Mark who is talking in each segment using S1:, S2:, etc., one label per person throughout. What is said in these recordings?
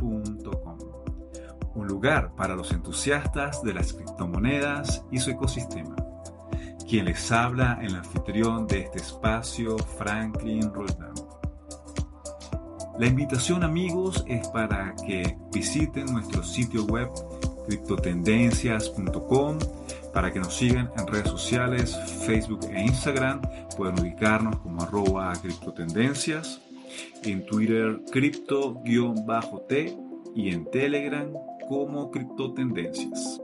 S1: un lugar para los entusiastas de las criptomonedas y su ecosistema. Quien les habla, el anfitrión de este espacio, Franklin Roldán. La invitación amigos es para que visiten nuestro sitio web criptotendencias.com para que nos sigan en redes sociales, Facebook e Instagram. Pueden ubicarnos como arroba criptotendencias, en Twitter cripto-t y en Telegram como criptotendencias.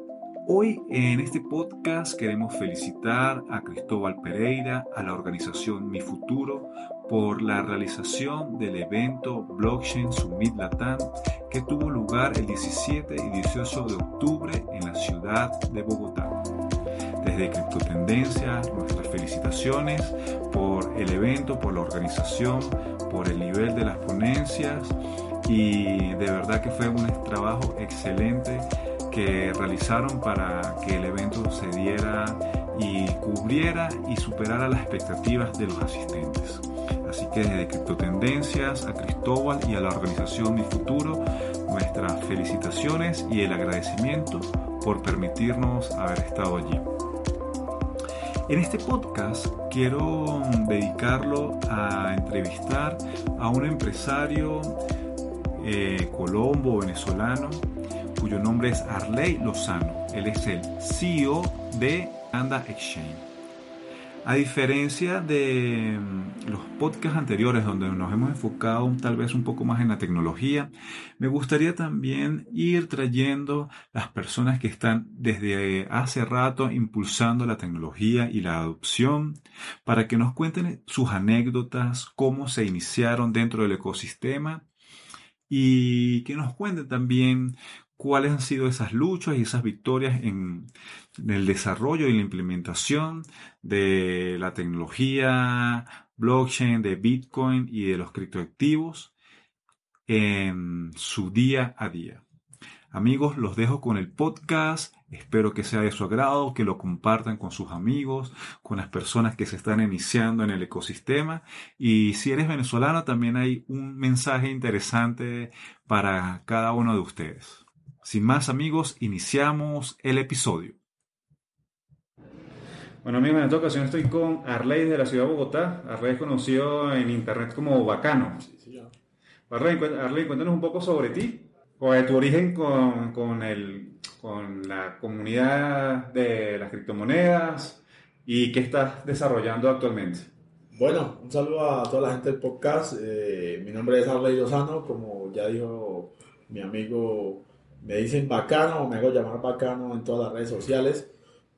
S1: Hoy en este podcast queremos felicitar a Cristóbal Pereira, a la organización Mi Futuro, por la realización del evento Blockchain Summit Latam que tuvo lugar el 17 y 18 de octubre en la ciudad de Bogotá. Desde Criptotendencias, nuestras felicitaciones el evento, por la organización, por el nivel de las ponencias y de verdad que fue un trabajo excelente que realizaron para que el evento se diera y cubriera y superara las expectativas de los asistentes. Así que desde Criptotendencias a Cristóbal y a la organización Mi Futuro, nuestras felicitaciones y el agradecimiento por permitirnos haber estado allí. En este podcast quiero dedicarlo a entrevistar a un empresario eh, colombo venezolano cuyo nombre es Arley Lozano. Él es el CEO de Anda Exchange. A diferencia de mm, los podcasts anteriores donde nos hemos enfocado tal vez un poco más en la tecnología, me gustaría también ir trayendo las personas que están desde hace rato impulsando la tecnología y la adopción para que nos cuenten sus anécdotas, cómo se iniciaron dentro del ecosistema y que nos cuenten también cuáles han sido esas luchas y esas victorias en, el desarrollo y la implementación de la tecnología blockchain, de Bitcoin y de los criptoactivos en su día a día. Amigos, los dejo con el podcast. Espero que sea de su agrado, que lo compartan con sus amigos, con las personas que se están iniciando en el ecosistema. Y si eres venezolano, también hay un mensaje interesante para cada uno de ustedes. Sin más amigos, iniciamos el episodio. Bueno amigos, en esta ocasión estoy con Arley de la ciudad de Bogotá. Arley es conocido en internet como Bacano. Sí, Arley, cuéntanos un poco sobre ti, o de tu origen con, con, el, con la comunidad de las criptomonedas y qué estás desarrollando actualmente.
S2: Bueno, un saludo a toda la gente del podcast. Eh, mi nombre es Arley Lozano, como ya dijo mi amigo me dicen bacano, me hago llamar bacano en todas las redes sociales.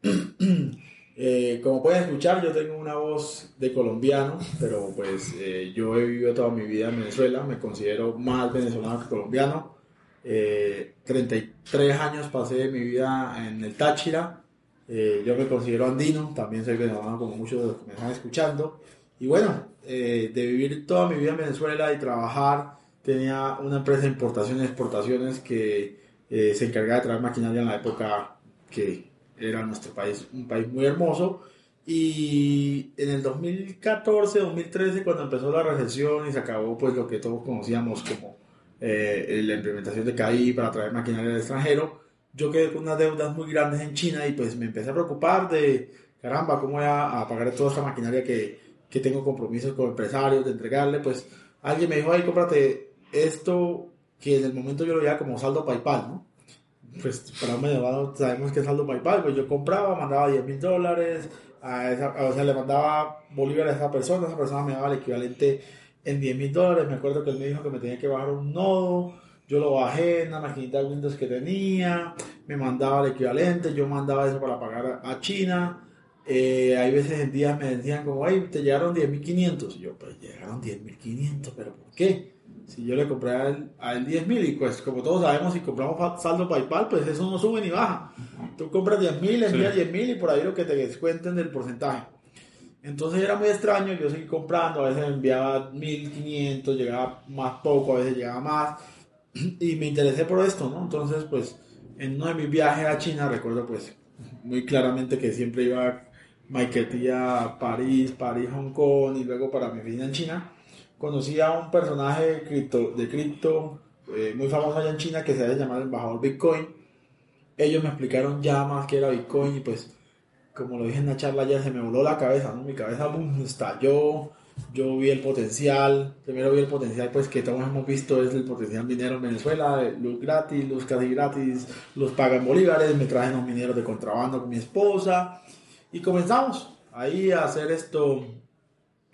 S2: Eh, como pueden escuchar, yo tengo una voz de colombiano, pero pues eh, yo he vivido toda mi vida en Venezuela, me considero más venezolano que colombiano. 33 eh, años pasé mi vida en el Táchira, yo me considero andino, también soy venezolano como muchos de los que me están escuchando. Y bueno, de vivir toda mi vida en Venezuela y trabajar, tenía una empresa de importaciones y exportaciones que eh, se encargaba de traer maquinaria en la época que era nuestro país un país muy hermoso. Y en el 2014, 2013, cuando empezó la recesión y se acabó pues lo que todos conocíamos como eh, la implementación de CAI para traer maquinaria del extranjero, yo quedé con unas deudas muy grandes en China y pues me empecé a preocupar de, caramba, ¿cómo voy a, pagar toda esta maquinaria que, que tengo compromisos con empresarios de entregarle? Pues alguien me dijo, ay, cómprate esto que en el momento yo lo veía como saldo PayPal, ¿no? Pues para un medio sabemos que es saldo PayPal, pues yo compraba, mandaba 10 mil dólares, o sea, le mandaba bolívares a esa persona, esa persona me daba el equivalente en 10 mil dólares, me acuerdo que él me dijo que me tenía que bajar un nodo, yo lo bajé en la maquinita de Windows que tenía, me mandaba el equivalente, yo mandaba eso para pagar a China, eh, hay veces en días me decían como, ay, te llegaron 10.500, y yo, pues llegaron 10.500, pero ¿por qué? Si yo le compré a él, a él 10 mil y pues como todos sabemos, si compramos saldo PayPal, pues eso no sube ni baja. Tú compras 10 mil, envías 10 mil y por ahí lo que te descuenten del porcentaje. Entonces era muy extraño, yo seguí comprando, a veces enviaba 1500, llegaba más poco, a veces llegaba más. Y me interesé por esto, ¿no? Entonces, pues, en uno de mis viajes a China, recuerdo pues muy claramente que siempre iba a Maiquetía, París, París, Hong Kong y luego para mi vida en China conocí a un personaje cripto, de cripto eh, muy famoso allá en China que se hace llamar el embajador Bitcoin. Ellos me explicaron ya más que era Bitcoin y pues, como lo dije en la charla, ya se me voló la cabeza. Mi cabeza estalló. Yo vi el potencial, primero vi el potencial pues que todos hemos visto es el potencial minero en Venezuela, luz gratis, luz casi gratis, los pagan bolívares, me traje unos mineros de contrabando con mi esposa y comenzamos ahí a hacer esto,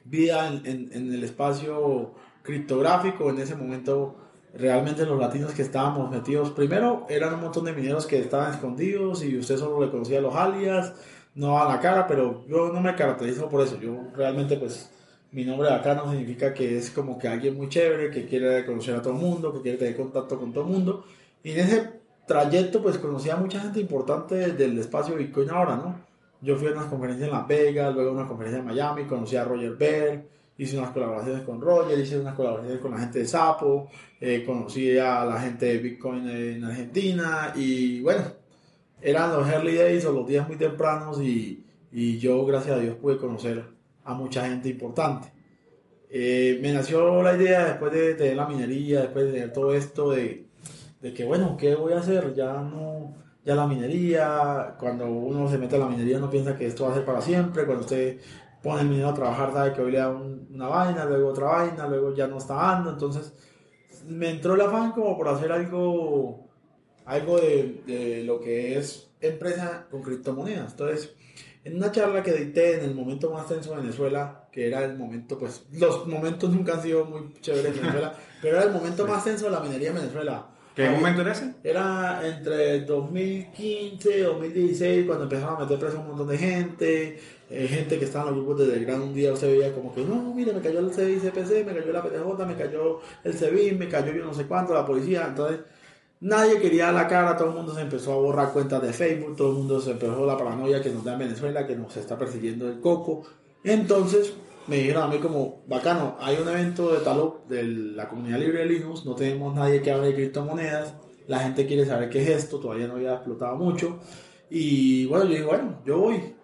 S2: vida en, en el espacio criptográfico, en ese momento realmente los latinos que estábamos metidos, primero eran un montón de mineros que estaban escondidos y usted solo le conocía los alias, no a la cara, pero yo no me caracterizo por eso, yo realmente pues mi nombre acá no significa que es como que alguien muy chévere, que quiere conocer a todo el mundo, que quiere tener contacto con todo el mundo, y en ese trayecto pues conocí a mucha gente importante del espacio Bitcoin ahora, ¿no? Yo fui a unas conferencias en Las Vegas, luego a una conferencia en Miami, conocí a Roger Bell, hice unas colaboraciones con Roger, hice unas colaboraciones con la gente de Sapo, eh, conocí a la gente de Bitcoin en Argentina y bueno, eran los early days o los días muy tempranos y, y yo gracias a Dios pude conocer a mucha gente importante. Eh, me nació la idea después de tener la minería, después de tener todo esto de, de que bueno, ¿qué voy a hacer? Ya no, ya la minería, cuando uno se mete a la minería no piensa que esto va a ser para siempre, cuando usted pone el minero a trabajar, sabe que hoy le da una vaina, luego otra vaina, luego ya no está dando. Entonces me entró el afán como por hacer algo, algo de, lo que es empresa con criptomonedas. Entonces, en una charla que dicté en el momento más tenso de Venezuela, que era el momento, pues los momentos nunca han sido muy chéveres en Venezuela, pero era el momento más tenso de la minería en Venezuela.
S1: ¿Qué momento era ese?
S2: Era entre 2015 y 2016, cuando empezaron a meter preso un montón de gente, eh, gente que estaba en los grupos de Delgrano un día se veía como que, no, mira, me cayó el CICPC, me cayó la PTJ, me cayó el CEBIN, me cayó yo no sé cuánto, la policía. Entonces, nadie quería la cara, todo el mundo se empezó a borrar cuentas de Facebook, todo el mundo se empezó la paranoia que nos da en Venezuela, que nos está persiguiendo el coco. Entonces, me dijeron a mí como, bacano, hay un evento de Talop de la comunidad libre de Linux, no tenemos nadie que hable de criptomonedas, la gente quiere saber qué es esto, todavía no había explotado mucho. Y bueno, yo dije, bueno, yo voy,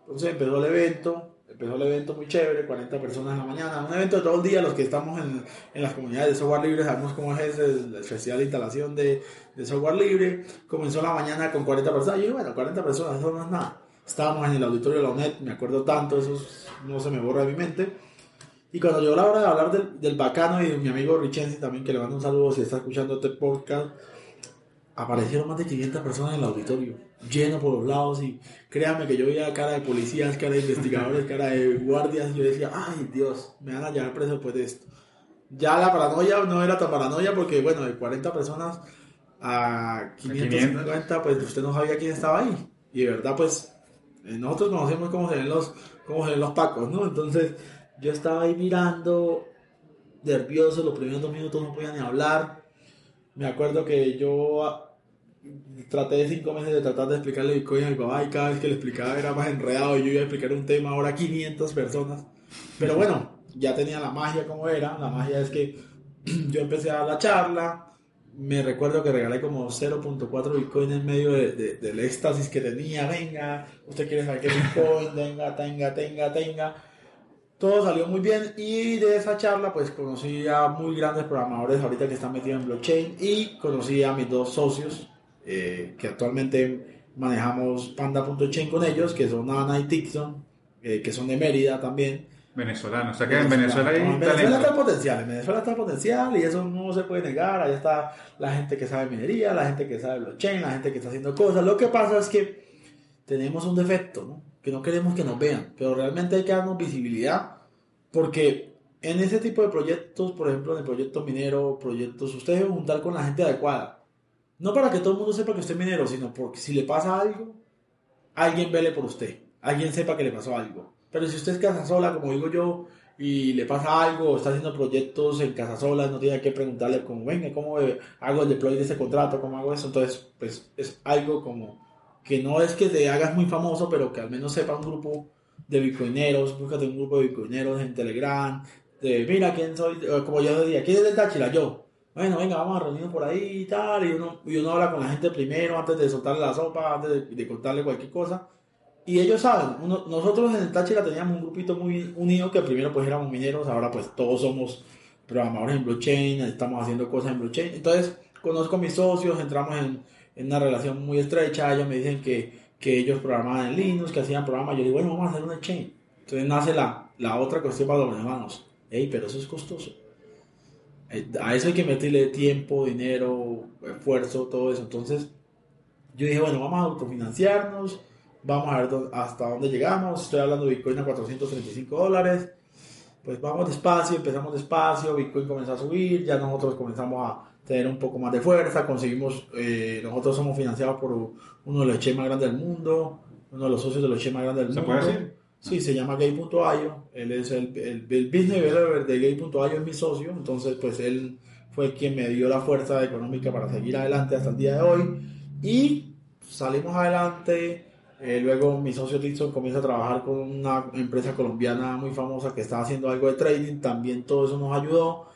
S2: entonces empezó el evento, empezó el evento muy chévere, 40 personas en la mañana, un evento de todo el día, los que estamos en, en las comunidades de software libre sabemos cómo es el, el festival de instalación de, de, software libre, comenzó la mañana con 40 personas, y dije, bueno, 40 personas, eso no es nada. Estábamos en el auditorio de la UNED, me acuerdo tanto, eso no se me borra de mi mente. Y cuando llegó la hora de hablar del, del bacano y de mi amigo Richenzi también, que le mando un saludo si está escuchando este podcast, aparecieron más de 500 personas en el auditorio, lleno por los lados y créanme que yo veía cara de policías, cara de investigadores, cara de guardias y yo decía, ay Dios, me van a llevar preso después de esto. Ya la paranoia no era tan paranoia porque bueno, de 40 personas a 550 pues usted no sabía quién estaba ahí y de verdad pues nosotros conocemos cómo se ven los, cómo se ven los pacos, ¿no? Entonces yo estaba ahí mirando, nervioso, los primeros dos minutos no podía ni hablar. Me acuerdo que yo traté de cinco meses de tratar de explicarle Bitcoin a mi papá y cada vez que le explicaba era más enredado y yo iba a explicar un tema ahora a 500 personas. Pero bueno, ya tenía la magia como era. La magia es que yo empecé a dar la charla. Me recuerdo que regalé como 0.4 Bitcoin en medio de, del éxtasis que tenía. Venga, usted quiere saber qué Bitcoin, venga, tenga, tenga, tenga. Todo salió muy bien y de esa charla pues conocí a muy grandes programadores ahorita que están metidos en blockchain y conocí a mis dos socios, eh, que actualmente manejamos Panda.chain con ellos, que son Ana y Tixon, eh, que son de Mérida también.
S1: Venezolano, o sea que en Venezuela hay
S2: en Venezuela está el potencial, en Venezuela está el potencial y eso no se puede negar, ahí está la gente que sabe minería, la gente que sabe blockchain, la gente que está haciendo cosas. Lo que pasa es que tenemos un defecto, ¿no? Que no queremos que nos vean, pero realmente hay que darnos visibilidad porque en ese tipo de proyectos, por ejemplo, en el proyecto minero, proyectos, usted debe juntar con la gente adecuada no para que todo el mundo sepa que usted es minero, sino porque si le pasa algo, alguien vele por usted. Alguien sepa que le pasó algo. Pero si usted es casa sola, como digo yo, y le pasa algo, está haciendo proyectos en casa sola, no tiene que preguntarle como, venga, ¿cómo hago el deploy de ese contrato? ¿Cómo hago eso? Entonces, pues es algo como que no es que te hagas muy famoso, pero que al menos sepa un grupo de bitcoineros, búscate un grupo de bitcoineros en Telegram, de mira quién soy, como yo decía, ¿quién es de Táchira? Yo bueno, venga, vamos a reunirnos por ahí y tal, y uno, y uno habla con la gente primero antes de soltarle la sopa, antes de, contarle cualquier cosa, Y ellos saben, uno- nosotros en el Táchira teníamos un grupito muy unido que primero pues éramos mineros, ahora pues todos somos programadores en blockchain, estamos haciendo cosas en blockchain. Entonces conozco a mis socios, entramos en, en una relación muy estrecha, ellos me dicen que, que ellos programaban en Linux, que hacían programas, yo digo, bueno, vamos a hacer un exchange. Entonces nace la, la otra cuestión para los hermanos. Ey, pero eso es costoso. Eh, A eso hay que meterle tiempo, dinero, esfuerzo, todo eso. Entonces yo dije, bueno, vamos a autofinanciarnos, vamos a ver dó- hasta dónde llegamos. Estoy hablando de Bitcoin a 435 dólares. Pues vamos despacio, empezamos despacio, Bitcoin comenzó a subir, ya nosotros comenzamos a tener un poco más de fuerza, conseguimos, eh, nosotros somos financiados por uno de los exchanges más grandes del mundo, uno de los socios de los exchanges más grandes del
S1: ¿Se
S2: mundo.
S1: puede decir?
S2: Sí, se llama Gay.io. Él es el, el, el business developer de Gay.io, es mi socio. Entonces, pues él fue quien me dio la fuerza económica para seguir adelante hasta el día de hoy. Y salimos adelante. Eh, luego mi socio Dixon comienza a trabajar con una empresa colombiana muy famosa que está haciendo algo de trading. También todo eso nos ayudó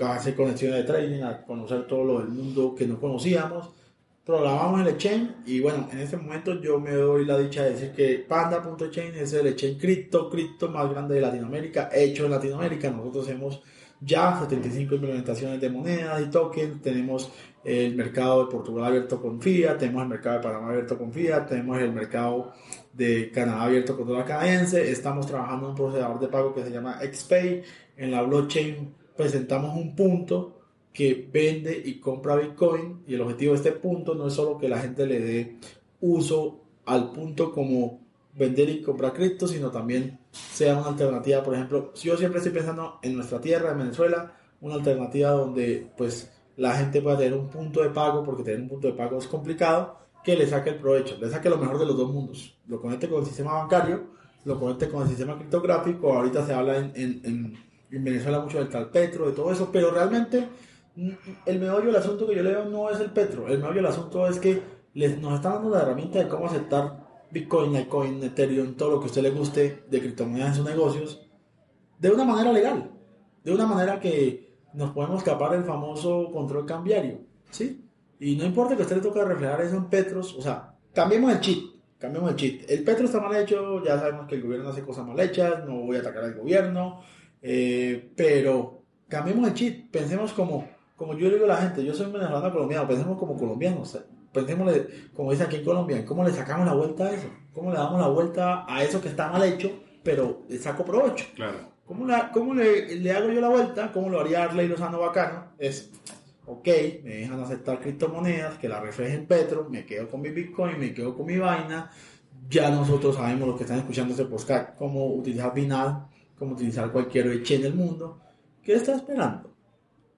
S2: a hacer conexiones de trading, a conocer todo lo del mundo que no conocíamos programamos el exchange y bueno, en este momento yo me doy la dicha de decir que Panda.exchange es el exchange cripto, cripto más grande de Latinoamérica, hecho en Latinoamérica. Nosotros hemos ya 75 implementaciones de monedas y tokens, tenemos el mercado de Portugal abierto con Fiat, tenemos el mercado de Panamá abierto con Fiat, tenemos el mercado de Canadá abierto con dólar canadiense, estamos trabajando en un procesador de pago que se llama XPay, en la blockchain presentamos un punto que vende y compra Bitcoin y el objetivo de este punto no es solo que la gente le dé uso al punto como vender y comprar cripto, sino también sea una alternativa, por ejemplo, yo siempre estoy pensando en nuestra tierra, en Venezuela, una alternativa donde pues la gente pueda tener un punto de pago, porque tener un punto de pago es complicado, que le saque el provecho, le saque lo mejor de los dos mundos, lo conecte con el sistema bancario, lo conecte con el sistema criptográfico, ahorita se habla en, en, en, en Venezuela mucho del tal petro, de todo eso, pero realmente el meollo del asunto que yo le veo no es el petro, el meollo del asunto es que les, nos están dando la herramienta de cómo aceptar Bitcoin, Litecoin, Ethereum, todo lo que a usted le guste de criptomonedas en sus negocios, de una manera legal, de una manera que nos podemos escapar del famoso control cambiario, ¿sí? Y no importa que usted le toque reflejar eso en petros, o sea, cambiemos el cheat, cambiemos el cheat. El petro está mal hecho, ya sabemos que el gobierno hace cosas mal hechas, no voy a atacar al gobierno, eh, pero cambiemos el cheat, pensemos como, como yo digo a la gente, yo soy venezolano colombiano, pensemos como colombianos, pensemos, como dice aquí en Colombia, ¿cómo le sacamos la vuelta a eso? ¿Cómo le damos la vuelta a eso que está mal hecho, pero le saco provecho?
S1: Claro.
S2: ¿Cómo, la, cómo le, le, hago yo la vuelta? ¿Cómo lo haría Arley Lozano Bacano? Es, ok, me dejan aceptar criptomonedas, que la reflejen Petro, me quedo con mi Bitcoin, me quedo con mi vaina. Ya nosotros sabemos, los que están escuchando este podcast, cómo utilizar Binal, cómo utilizar cualquier exchange en el mundo. ¿Qué está esperando?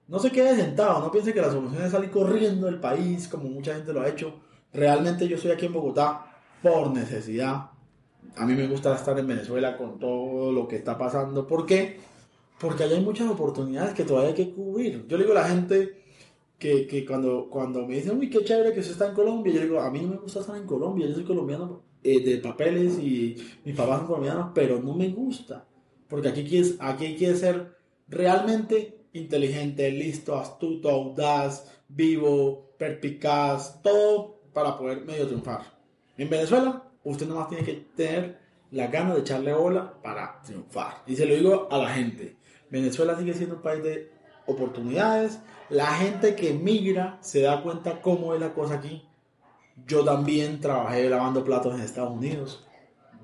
S2: No se quede sentado, no piense que la solución es salir corriendo del país, como mucha gente lo ha hecho. Realmente yo estoy aquí en Bogotá por necesidad. A mí me gusta estar en Venezuela con todo lo que está pasando. ¿Por qué? Porque allá hay muchas oportunidades que todavía hay que cubrir. Yo le digo a la gente que, que cuando, cuando me dicen, uy, qué chévere que usted está en Colombia, yo digo, a mí no me gusta estar en Colombia, yo soy colombiano eh, de papeles y mis papás son colombianos, pero no me gusta. Porque aquí, aquí hay que ser realmente inteligente, listo, astuto, audaz, vivo, perspicaz, todo para poder medio triunfar. En Venezuela, usted nomás tiene que tener la gana de echarle bola para triunfar. Y se lo digo a la gente. Venezuela sigue siendo un país de oportunidades. La gente que migra se da cuenta cómo es la cosa aquí. Yo también trabajé lavando platos en Estados Unidos.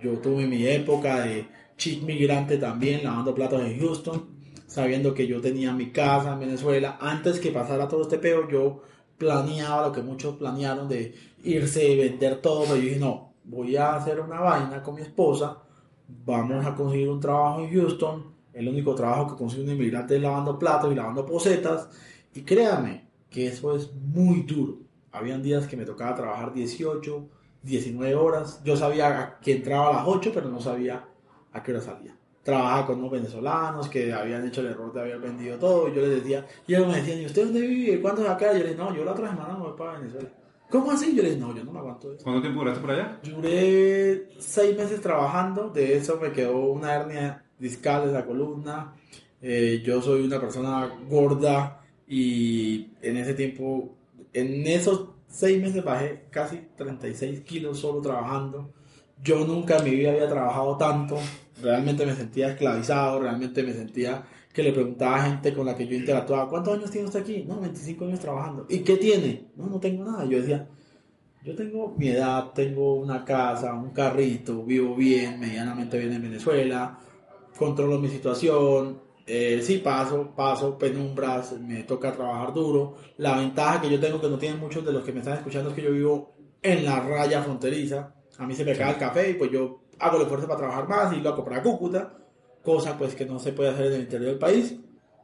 S2: Yo tuve mi época de chic migrante también, lavando platos en Houston, sabiendo que yo tenía mi casa en Venezuela. Antes que pasara todo este peo, yo planeaba lo que muchos planearon de irse y vender todo. Pero yo dije, no, voy a hacer una vaina con mi esposa. Vamos a conseguir un trabajo en Houston. El único trabajo que consigue un inmigrante es lavando platos y lavando posetas. Y créanme que eso es muy duro. Habían días que me tocaba trabajar 18, 19 horas. Yo sabía que entraba a las 8, pero no sabía a qué hora salía. Trabajaba con unos venezolanos que habían hecho el error de haber vendido todo. Y yo les decía, y ellos me decían, ¿y usted dónde vive? ¿Cuánto es acá? Y yo les no, yo la otra semana me voy para Venezuela. ¿Cómo así? Yo les no, yo no me aguanto eso.
S1: ¿Cuánto tiempo duraste por allá?
S2: Duré seis meses trabajando. De eso me quedó una hernia discal en la columna. Eh, yo soy una persona gorda y en ese tiempo, en esos seis meses bajé casi 36 kilos solo trabajando. Yo nunca en mi vida había trabajado tanto, realmente me sentía esclavizado, realmente me sentía que le preguntaba a gente con la que yo interactuaba, ¿cuántos años tiene usted aquí? No, 25 años trabajando. ¿Y qué tiene? No, no tengo nada. Yo decía, yo tengo mi edad, tengo una casa, un carrito, vivo bien, medianamente bien en Venezuela, controlo mi situación, eh, sí paso, paso penumbras, me toca trabajar duro. La ventaja que yo tengo que no tienen muchos de los que me están escuchando es que yo vivo en la raya fronteriza. A mí se me cae el café y pues yo hago el esfuerzo para trabajar más y lo a comprar a Cúcuta cosa pues que no se puede hacer en el interior del país.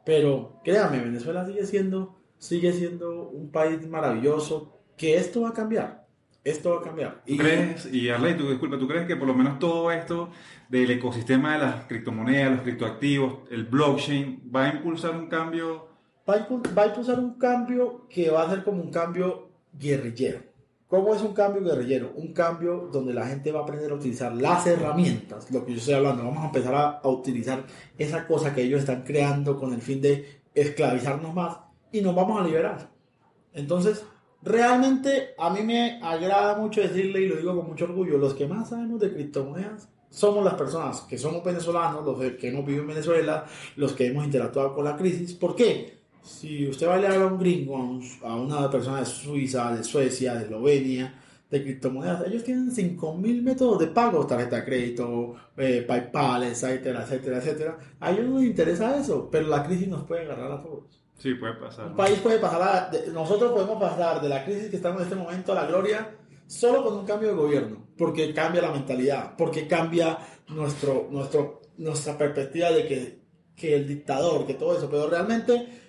S2: Pero créame, Venezuela sigue siendo, sigue siendo un país maravilloso, que esto va a cambiar. Esto va a cambiar.
S1: Y, ¿Crees, y Arley, tú, disculpa, ¿tú crees que por lo menos todo esto del ecosistema de las criptomonedas, los criptoactivos, el blockchain, va a impulsar un cambio?
S2: Va a, va a impulsar un cambio que va a ser como un cambio guerrillero. ¿Cómo es un cambio guerrillero? Un cambio donde la gente va a aprender a utilizar las herramientas, lo que yo estoy hablando, vamos a empezar a, utilizar esa cosa que ellos están creando con el fin de esclavizarnos más y nos vamos a liberar. Entonces, realmente a mí me agrada mucho decirle y lo digo con mucho orgullo, los que más sabemos de criptomonedas somos las personas que somos venezolanos, los que hemos vivido en Venezuela, los que hemos interactuado con la crisis. ¿Por qué? Si usted va a leer a un gringo, a una persona de Suiza, de Suecia, de Eslovenia, de criptomonedas, ellos tienen 5.000 métodos de pago, tarjeta de crédito, eh, PayPal, etcétera, etcétera, etcétera. A ellos no les interesa eso, pero la crisis nos puede agarrar a todos.
S1: Sí, puede pasar.
S2: Un país puede pasar, nosotros podemos pasar de la crisis que estamos en este momento a la gloria solo con un cambio de gobierno, porque cambia la mentalidad, porque cambia nuestro, nuestro, nuestra perspectiva de que, que el dictador, que todo eso, pero realmente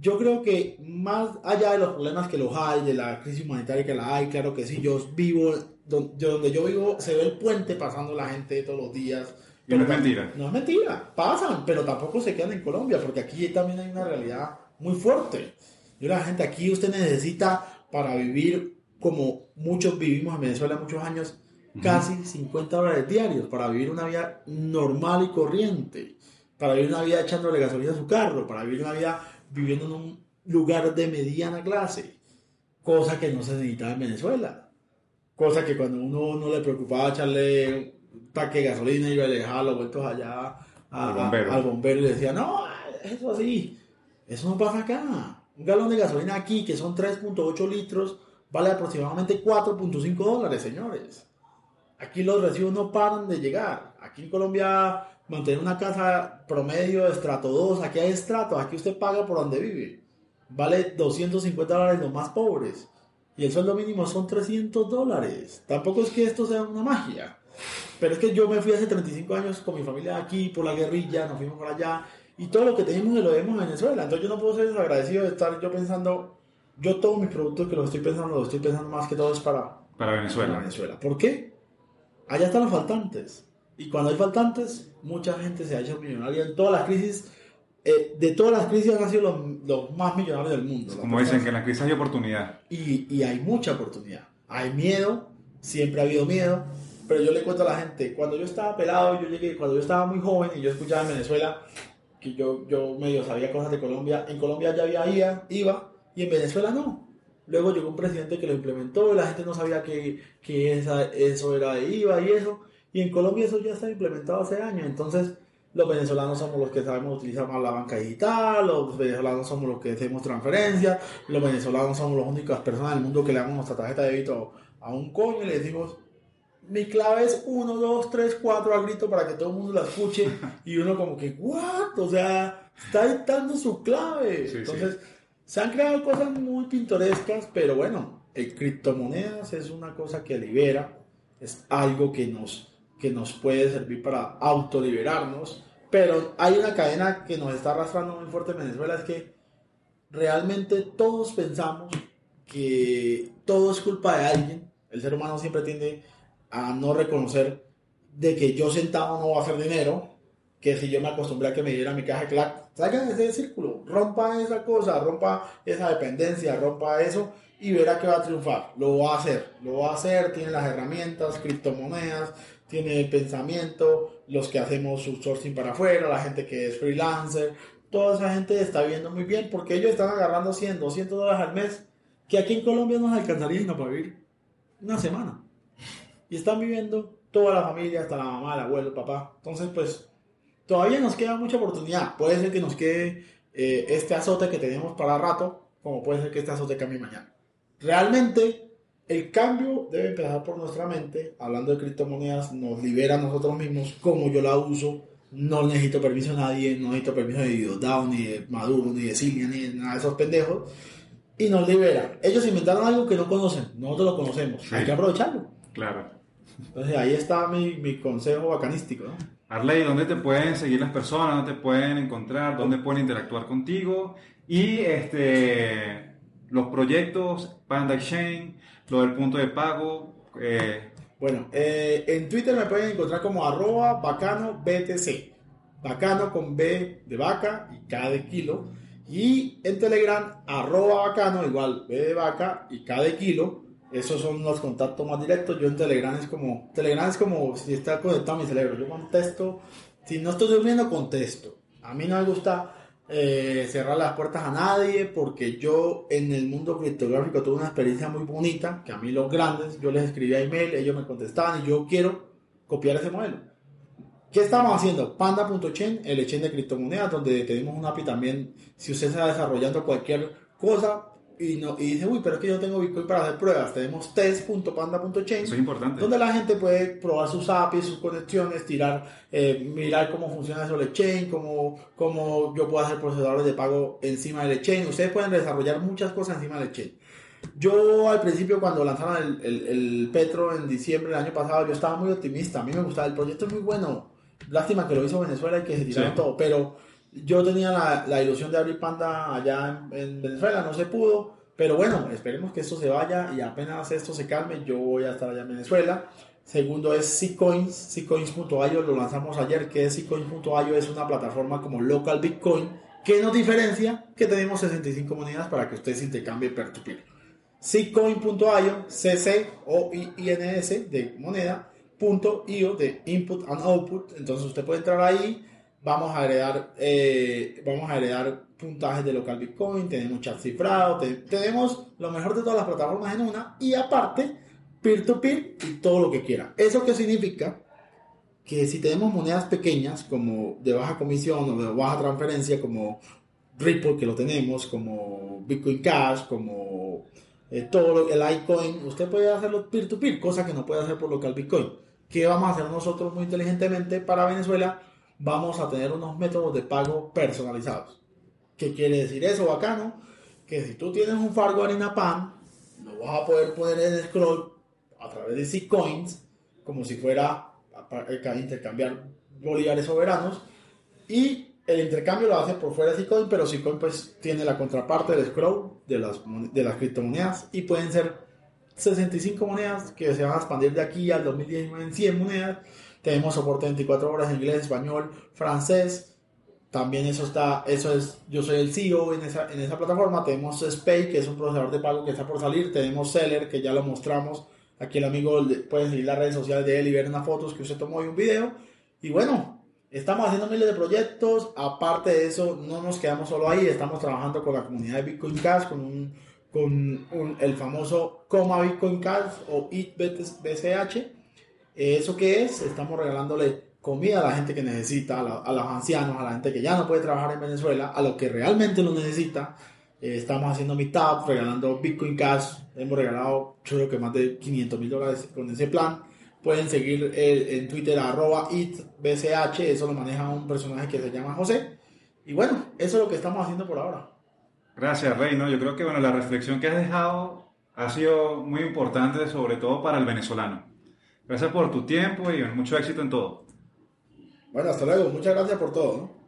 S2: yo creo que más allá de los problemas que los hay, de la crisis humanitaria que la hay, claro que sí, yo vivo, donde yo, yo vivo, se ve el puente pasando la gente todos los días.
S1: Y no es mentira.
S2: No es mentira, pasan, pero tampoco se quedan en Colombia, porque aquí también hay una realidad muy fuerte. Yo la gente aquí usted necesita para vivir como muchos vivimos en Venezuela muchos años, casi 50 dólares diarios para vivir una vida normal y corriente, para vivir una vida echándole gasolina a su carro, para vivir una vida viviendo en un lugar de mediana clase, cosa que no se necesitaba en Venezuela. Cosa que cuando uno no le preocupaba echarle un taque de gasolina y dejar los vueltos allá al, bombero. y le decía, no, eso así, eso no pasa acá. Un galón de gasolina aquí, que son 3.8 litros, vale aproximadamente 4.5 dólares, señores. Aquí los recibos no paran de llegar. Aquí en Colombia mantener una casa promedio de estrato 2, aquí hay estrato, aquí usted paga por donde vive. Vale 250 dólares los más pobres. Y el sueldo mínimo son 300 dólares. Tampoco es que esto sea una magia. Pero es que yo me fui hace 35 años con mi familia aquí por la guerrilla, nos fuimos por allá. Y todo lo que tenemos lo vemos en Venezuela. Entonces yo no puedo ser desagradecido de estar yo pensando, yo todos mis productos que los estoy pensando, los estoy pensando más que todo es para,
S1: para Venezuela.
S2: Para Venezuela. ¿Por qué? Allá están los faltantes. Y cuando hay faltantes, mucha gente se ha hecho millonaria en todas las crisis. Eh, de todas las crisis han sido los, los más millonarios del mundo.
S1: Como dicen, que en la crisis hay oportunidad.
S2: Y, y, hay mucha oportunidad. Hay miedo, siempre ha habido miedo. Pero yo le cuento a la gente, cuando yo estaba pelado, yo llegué, cuando yo estaba muy joven y yo escuchaba en Venezuela, que yo, yo medio sabía cosas de Colombia, en Colombia ya había IVA, IVA y en Venezuela no. Luego llegó un presidente que lo implementó y la gente no sabía que, que esa, eso era de IVA y eso. Y en Colombia eso ya está implementado hace años. Entonces, los venezolanos somos los que sabemos utilizar más la banca digital, los venezolanos somos los que hacemos transferencias, los venezolanos somos las únicas personas del mundo que le damos nuestra tarjeta de débito a un coño y le decimos, mi clave es 1, 2, 3, 4 a grito para que todo el mundo la escuche y uno como que, ¿what? O sea, está dictando su clave. Entonces, se han creado cosas muy pintorescas, pero bueno, el criptomonedas es una cosa que libera, es algo que nos que nos puede servir para autoliberarnos, pero hay una cadena que nos está arrastrando muy fuerte en Venezuela, es que realmente todos pensamos que todo es culpa de alguien, el ser humano siempre tiende a no reconocer de que yo sentado no voy a hacer dinero, que si yo me acostumbré a que me diera mi caja clac, de ese círculo, rompa esa cosa, rompa esa dependencia, rompa eso y verá que va a triunfar. Lo va a hacer, lo va a hacer, tiene las herramientas, criptomonedas, tiene el pensamiento, los que hacemos sourcing para afuera, la gente que es freelancer, toda esa gente está viviendo muy bien porque ellos están agarrando 100, 200 dólares al mes, que aquí en Colombia no nos alcanzaría para vivir una semana. Y están viviendo toda la familia, hasta la mamá, el abuelo, el papá. Entonces, pues, todavía nos queda mucha oportunidad. Puede ser que nos quede eh, este azote que tenemos para rato, como puede ser que este azote cambie mañana. Realmente, el cambio debe empezar por nuestra mente. Hablando de criptomonedas, nos libera a nosotros mismos, como yo la uso. No necesito permiso de nadie, no necesito permiso de Diosdado, ni de Maduro, ni de Silvia, ni de nada de esos pendejos. Y nos libera. Ellos inventaron algo que no conocen, nosotros lo conocemos. Hay que aprovecharlo.
S1: Claro.
S2: Entonces ahí está mi, mi consejo bacanístico. ¿no?
S1: Arley, ¿dónde te pueden seguir las personas? ¿Dónde te pueden encontrar? ¿Dónde pueden interactuar contigo? Y este, los proyectos, Panda Exchange, lo del punto de pago. eh,
S2: Bueno, eh, en Twitter me pueden encontrar como arroba bacano BTC. Bacano con B de vaca y K de kilo. Y en Telegram, arroba bacano, igual B de vaca y K de kilo. Esos son los contactos más directos. Yo en Telegram es como, Telegram es como si está conectado a mi cerebro. Yo contesto, si no estoy durmiendo, contesto. A mí no me gusta eh, cerrar las puertas a nadie porque yo en el mundo criptográfico tuve una experiencia muy bonita, que a mí los grandes, yo les escribía email, ellos me contestaban y yo quiero copiar ese modelo. ¿Qué estamos haciendo? Panda.chain, el exchange de criptomonedas, donde tenemos un API también, si usted está desarrollando cualquier cosa y, no, y dice, uy, pero es que yo tengo Bitcoin para hacer pruebas, tenemos test.panda.chain,
S1: eso es importante.
S2: donde la gente puede probar sus APIs, sus conexiones, tirar, eh, mirar cómo funciona eso el exchange, cómo, cómo yo puedo hacer procesadores de pago encima del exchange. Ustedes pueden desarrollar muchas cosas encima del exchange. Yo al principio cuando lanzaron el, el, el Petro en diciembre del año pasado, yo estaba muy optimista. A mí me gustaba, el proyecto es muy bueno. Lástima que lo hizo Venezuela y que se tiraron
S1: Sí.
S2: todo, pero yo tenía la, ilusión de abrir Panda allá en, en Venezuela, no se pudo. Pero bueno, esperemos que esto se vaya y apenas esto se calme, yo voy a estar allá en Venezuela. Segundo es Ccoins, Ccoins.io, lo lanzamos ayer, que es Ccoins.io, es una plataforma como local Bitcoin, que nos diferencia que tenemos 65 monedas para que usted se intercambie peer-to-peer. Ccoin.io, CC o INS de moneda, punto .io de input and output, entonces usted puede entrar ahí, vamos a heredar, eh, vamos a heredar puntajes de local Bitcoin, tenemos chat cifrado, te- tenemos lo mejor de todas las plataformas en una y aparte peer-to-peer y todo lo que quiera. ¿Eso qué significa? Que si tenemos monedas pequeñas como de baja comisión o de baja transferencia como Ripple que lo tenemos, como Bitcoin Cash, como eh, todo el iCoin, usted puede hacerlo peer-to-peer, cosa que no puede hacer por local Bitcoin. ¿Qué vamos a hacer nosotros muy inteligentemente para Venezuela? Vamos a tener unos métodos de pago personalizados. ¿Qué quiere decir eso, bacano? Que si tú tienes un Fargo Harina Pan, lo vas a poder poner en scroll a través de C-Coins, como si fuera a intercambiar bolívares soberanos, y el intercambio lo hace por fuera de Ccoin, pero Ccoin pues tiene la contraparte del scroll de las, de las criptomonedas y pueden ser 65 monedas que se van a expandir de aquí al 2019 en 100 monedas. Tenemos soporte 24 horas en inglés, español, francés. También eso está, eso es, yo soy el CEO en esa, en esa plataforma. Tenemos Spay, que es un procesador de pago que está por salir. Tenemos Seller, que ya lo mostramos. Aquí el amigo puede seguir las redes sociales de él y ver unas fotos que usted tomó y un video. Y bueno, estamos haciendo miles de proyectos. Aparte de eso, no nos quedamos solo ahí. Estamos trabajando con la comunidad de Bitcoin Cash, con, un, con un- el famoso Coma Bitcoin Cash o IT BCH. ¿Eso qué es? Estamos regalándole comida a la gente que necesita, a, la- a los ancianos, a la gente que ya no puede trabajar en Venezuela, a los que realmente lo necesita. Eh, estamos haciendo meetup, regalando Bitcoin Cash. Hemos regalado, yo creo que más de 500 mil dólares con ese plan. Pueden seguir eh, en Twitter arroba itbch, eso lo maneja un personaje que se llama José. Y bueno, eso es lo que estamos haciendo por ahora.
S1: Gracias, Rey. ¿no? Yo creo que bueno, la reflexión que has dejado ha sido muy importante, sobre todo para el venezolano. Gracias por tu tiempo y mucho éxito en todo.
S2: Bueno, hasta luego. Muchas gracias por todo. ¿no?